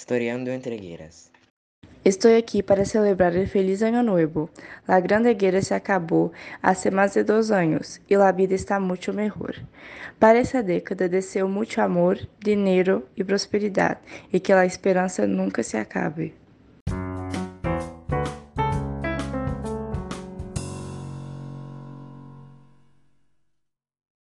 Historiando entre guerras. Estou aqui para celebrar o feliz Ano Novo. La grande guerra se acabou há mais de dois anos e la vida está muito melhor. Para essa década desceu muito amor, dinheiro e prosperidade e que a esperança nunca se acabe.